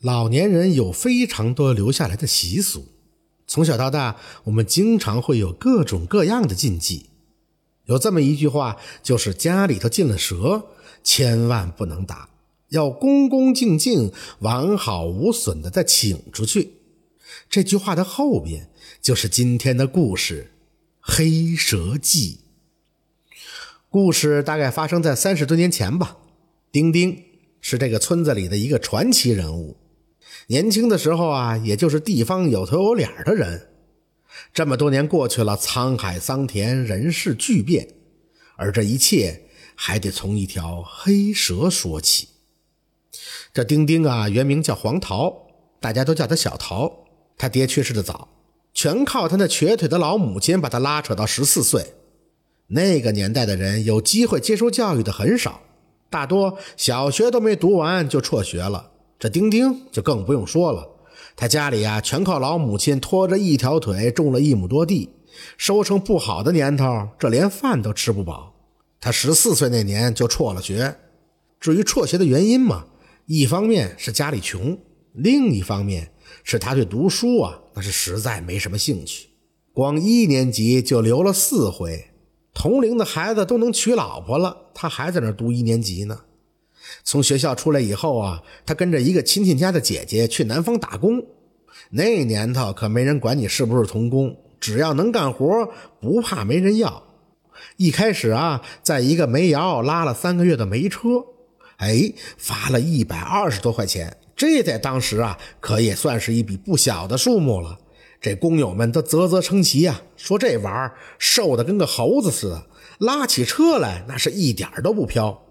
老年人有非常多留下来的习俗。从小到大，我们经常会有各种各样的禁忌。有这么一句话，就是家里头进了蛇，千万不能打，要恭恭敬敬、完好无损的再请出去。这句话的后边就是今天的故事——黑蛇记。故事大概发生在三十多年前吧。丁丁是这个村子里的一个传奇人物。年轻的时候啊，也就是地方有头有脸的人。这么多年过去了，沧海桑田，人事巨变，而这一切还得从一条黑蛇说起。这丁丁啊，原名叫黄桃，大家都叫他小桃。他爹去世的早，全靠他那瘸腿的老母亲把他拉扯到十四岁。那个年代的人有机会接受教育的很少，大多小学都没读完就辍学了。这丁丁就更不用说了，他家里呀全靠老母亲拖着一条腿种了一亩多地，收成不好的年头，这连饭都吃不饱。他十四岁那年就辍了学。至于辍学的原因嘛，一方面是家里穷，另一方面是他对读书啊那是实在没什么兴趣，光一年级就留了四回。同龄的孩子都能娶老婆了，他还在那读一年级呢。从学校出来以后啊，他跟着一个亲戚家的姐姐去南方打工。那年头可没人管你是不是童工，只要能干活，不怕没人要。一开始啊，在一个煤窑拉了三个月的煤车，哎，发了一百二十多块钱，这在当时啊，可也算是一笔不小的数目了。这工友们都啧啧称奇呀，说这玩意儿瘦的跟个猴子似的，拉起车来那是一点都不飘。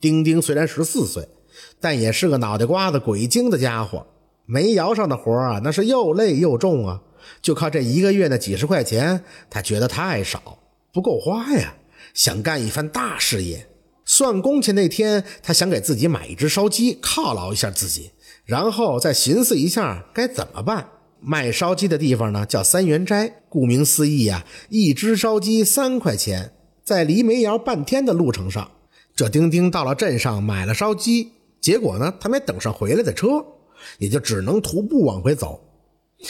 丁丁虽然十四岁，但也是个脑袋瓜子鬼精的家伙。煤窑上的活啊，那是又累又重啊，就靠这一个月那几十块钱，他觉得太少，不够花呀。想干一番大事业，算工钱那天，他想给自己买一只烧鸡犒劳一下自己，然后再寻思一下该怎么办。卖烧鸡的地方呢，叫三元斋。顾名思义呀，一只烧鸡三块钱。在离煤窑半天的路程上，这丁丁到了镇上买了烧鸡，结果呢，他没等上回来的车，也就只能徒步往回走。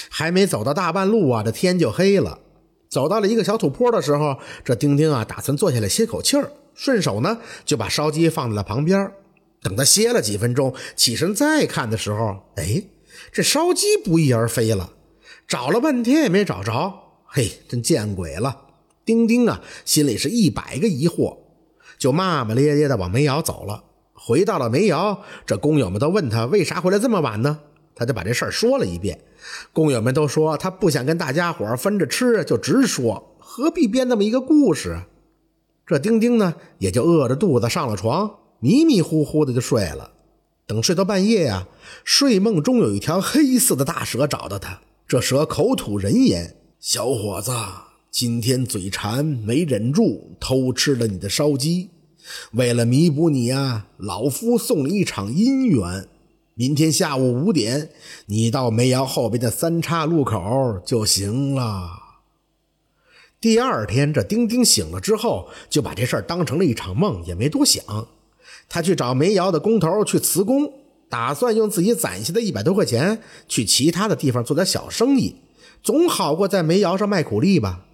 还没走到大半路啊，这天就黑了。走到了一个小土坡的时候，这丁丁啊，打算坐下来歇口气儿，顺手呢就把烧鸡放在了旁边。等他歇了几分钟，起身再看的时候，哎。这烧鸡不翼而飞了，找了半天也没找着。嘿，真见鬼了！丁丁啊，心里是一百个疑惑，就骂骂咧咧的往煤窑走了。回到了煤窑，这工友们都问他为啥回来这么晚呢？他就把这事儿说了一遍。工友们都说他不想跟大家伙分着吃，就直说，何必编那么一个故事？这丁丁呢，也就饿着肚子上了床，迷迷糊糊的就睡了。等睡到半夜呀，睡梦中有一条黑色的大蛇找到他。这蛇口吐人言：“小伙子，今天嘴馋没忍住，偷吃了你的烧鸡。为了弥补你啊，老夫送你一场姻缘。明天下午五点，你到煤窑后边的三岔路口就行了。”第二天，这丁丁醒了之后，就把这事儿当成了一场梦，也没多想。他去找煤窑的工头去辞工，打算用自己攒下的一百多块钱去其他的地方做点小生意，总好过在煤窑上卖苦力吧。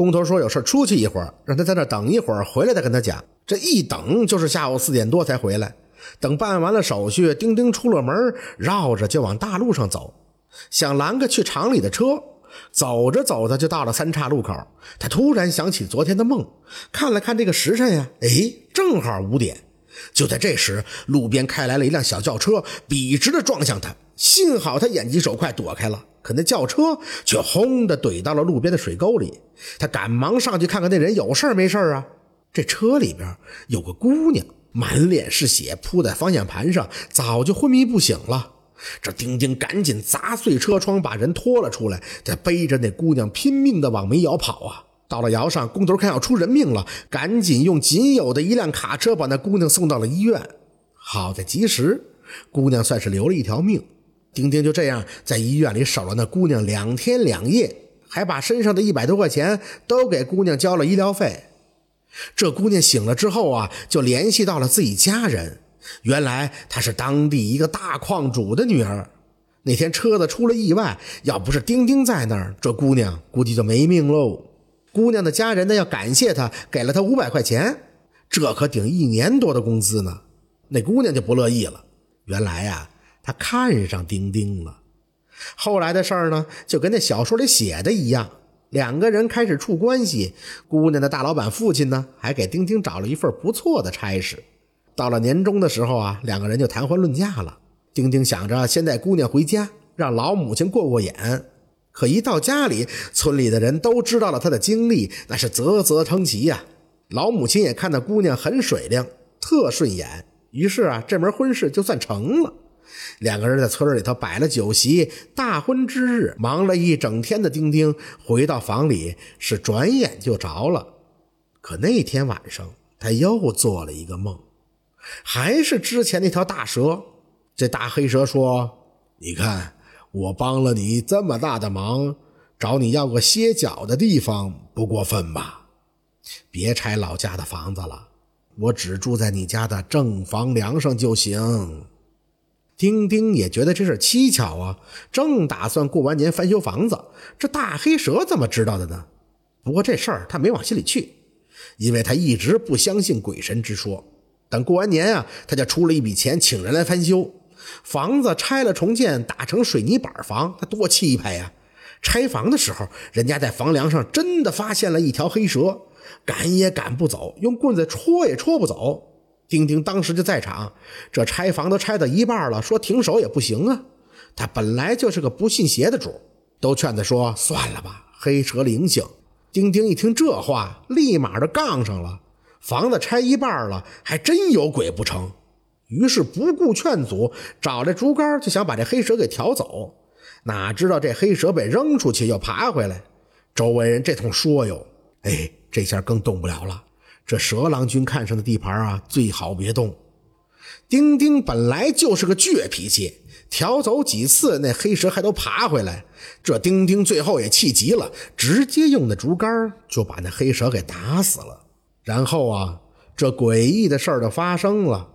工头说有事出去一会儿，让他在那等一会儿，回来再跟他讲。这一等就是下午四点多才回来。等办完了手续，丁丁出了门，绕着就往大路上走，想拦个去厂里的车。走着走着就到了三岔路口，他突然想起昨天的梦，看了看这个时辰呀，哎，正好五点。就在这时，路边开来了一辆小轿车，笔直的撞向他。幸好他眼疾手快，躲开了。可那轿车却轰的怼到了路边的水沟里。他赶忙上去看看那人有事没事啊？这车里边有个姑娘，满脸是血，扑在方向盘上，早就昏迷不醒了。这丁丁赶紧砸碎车窗，把人拖了出来，再背着那姑娘拼命的往煤窑跑啊！到了窑上，工头看要出人命了，赶紧用仅有的一辆卡车把那姑娘送到了医院。好在及时，姑娘算是留了一条命。丁丁就这样在医院里守了那姑娘两天两夜，还把身上的一百多块钱都给姑娘交了医疗费。这姑娘醒了之后啊，就联系到了自己家人，原来她是当地一个大矿主的女儿。那天车子出了意外，要不是丁丁在那儿，这姑娘估计就没命喽。姑娘的家人呢要感谢她，给了她五百块钱，这可顶一年多的工资呢。那姑娘就不乐意了。原来呀，他看上丁丁了。后来的事儿呢，就跟那小说里写的一样，两个人开始处关系。姑娘的大老板父亲呢，还给丁丁找了一份不错的差事。到了年终的时候啊，两个人就谈婚论嫁了。丁丁想着先带姑娘回家，让老母亲过过眼。可一到家里，村里的人都知道了他的经历，那是啧啧称奇呀。老母亲也看到姑娘很水灵，特顺眼，于是啊，这门婚事就算成了。两个人在村里头摆了酒席，大婚之日，忙了一整天的丁丁回到房里，是转眼就着了。可那天晚上，他又做了一个梦，还是之前那条大蛇。这大黑蛇说：“你看，我帮了你这么大的忙，找你要个歇脚的地方，不过分吧？别拆老家的房子了，我只住在你家的正房梁上就行。”丁丁也觉得这事蹊跷啊，正打算过完年翻修房子，这大黑蛇怎么知道的呢？不过这事儿他没往心里去，因为他一直不相信鬼神之说。等过完年啊，他就出了一笔钱请人来翻修。房子拆了重建，打成水泥板房，他多气派呀！拆房的时候，人家在房梁上真的发现了一条黑蛇，赶也赶不走，用棍子戳也戳不走。丁丁当时就在场，这拆房都拆到一半了，说停手也不行啊。他本来就是个不信邪的主，都劝他说算了吧，黑蛇灵性。丁丁一听这话，立马就杠上了。房子拆一半了，还真有鬼不成？于是不顾劝阻，找来竹竿就想把这黑蛇给挑走。哪知道这黑蛇被扔出去又爬回来，周围人这通说哟，哎，这下更动不了了。这蛇郎君看上的地盘啊，最好别动。丁丁本来就是个倔脾气，挑走几次，那黑蛇还都爬回来。这丁丁最后也气急了，直接用那竹竿就把那黑蛇给打死了。然后啊，这诡异的事儿就发生了。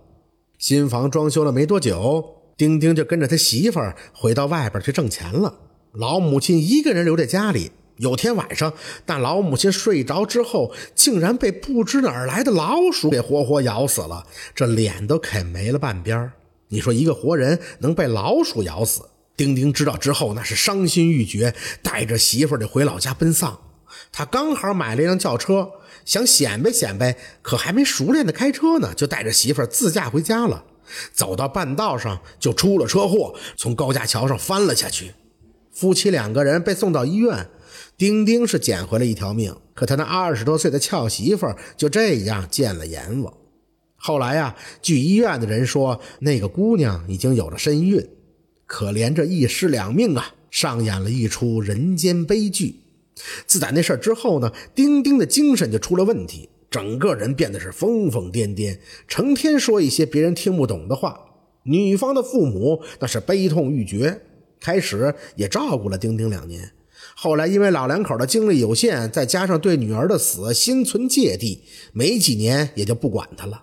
新房装修了没多久，丁丁就跟着他媳妇儿回到外边去挣钱了。老母亲一个人留在家里。有天晚上，但老母亲睡着之后，竟然被不知哪儿来的老鼠给活活咬死了，这脸都啃没了半边你说一个活人能被老鼠咬死？丁丁知道之后，那是伤心欲绝，带着媳妇儿就回老家奔丧。他刚好买了一辆轿车。想显摆显摆，可还没熟练的开车呢，就带着媳妇儿自驾回家了。走到半道上就出了车祸，从高架桥上翻了下去。夫妻两个人被送到医院，丁丁是捡回了一条命，可他那二十多岁的俏媳妇就这样见了阎王。后来呀，据医院的人说，那个姑娘已经有了身孕。可怜这一尸两命啊，上演了一出人间悲剧。自打那事之后呢，丁丁的精神就出了问题，整个人变得是疯疯癫癫，成天说一些别人听不懂的话。女方的父母那是悲痛欲绝，开始也照顾了丁丁两年，后来因为老两口的精力有限，再加上对女儿的死心存芥蒂，没几年也就不管他了。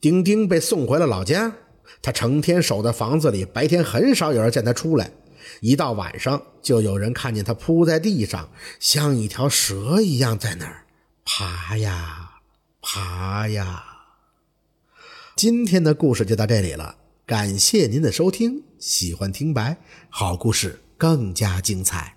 丁丁被送回了老家，他成天守在房子里，白天很少有人见他出来。一到晚上，就有人看见他扑在地上，像一条蛇一样在那儿爬呀爬呀。今天的故事就到这里了，感谢您的收听。喜欢听白，好故事更加精彩。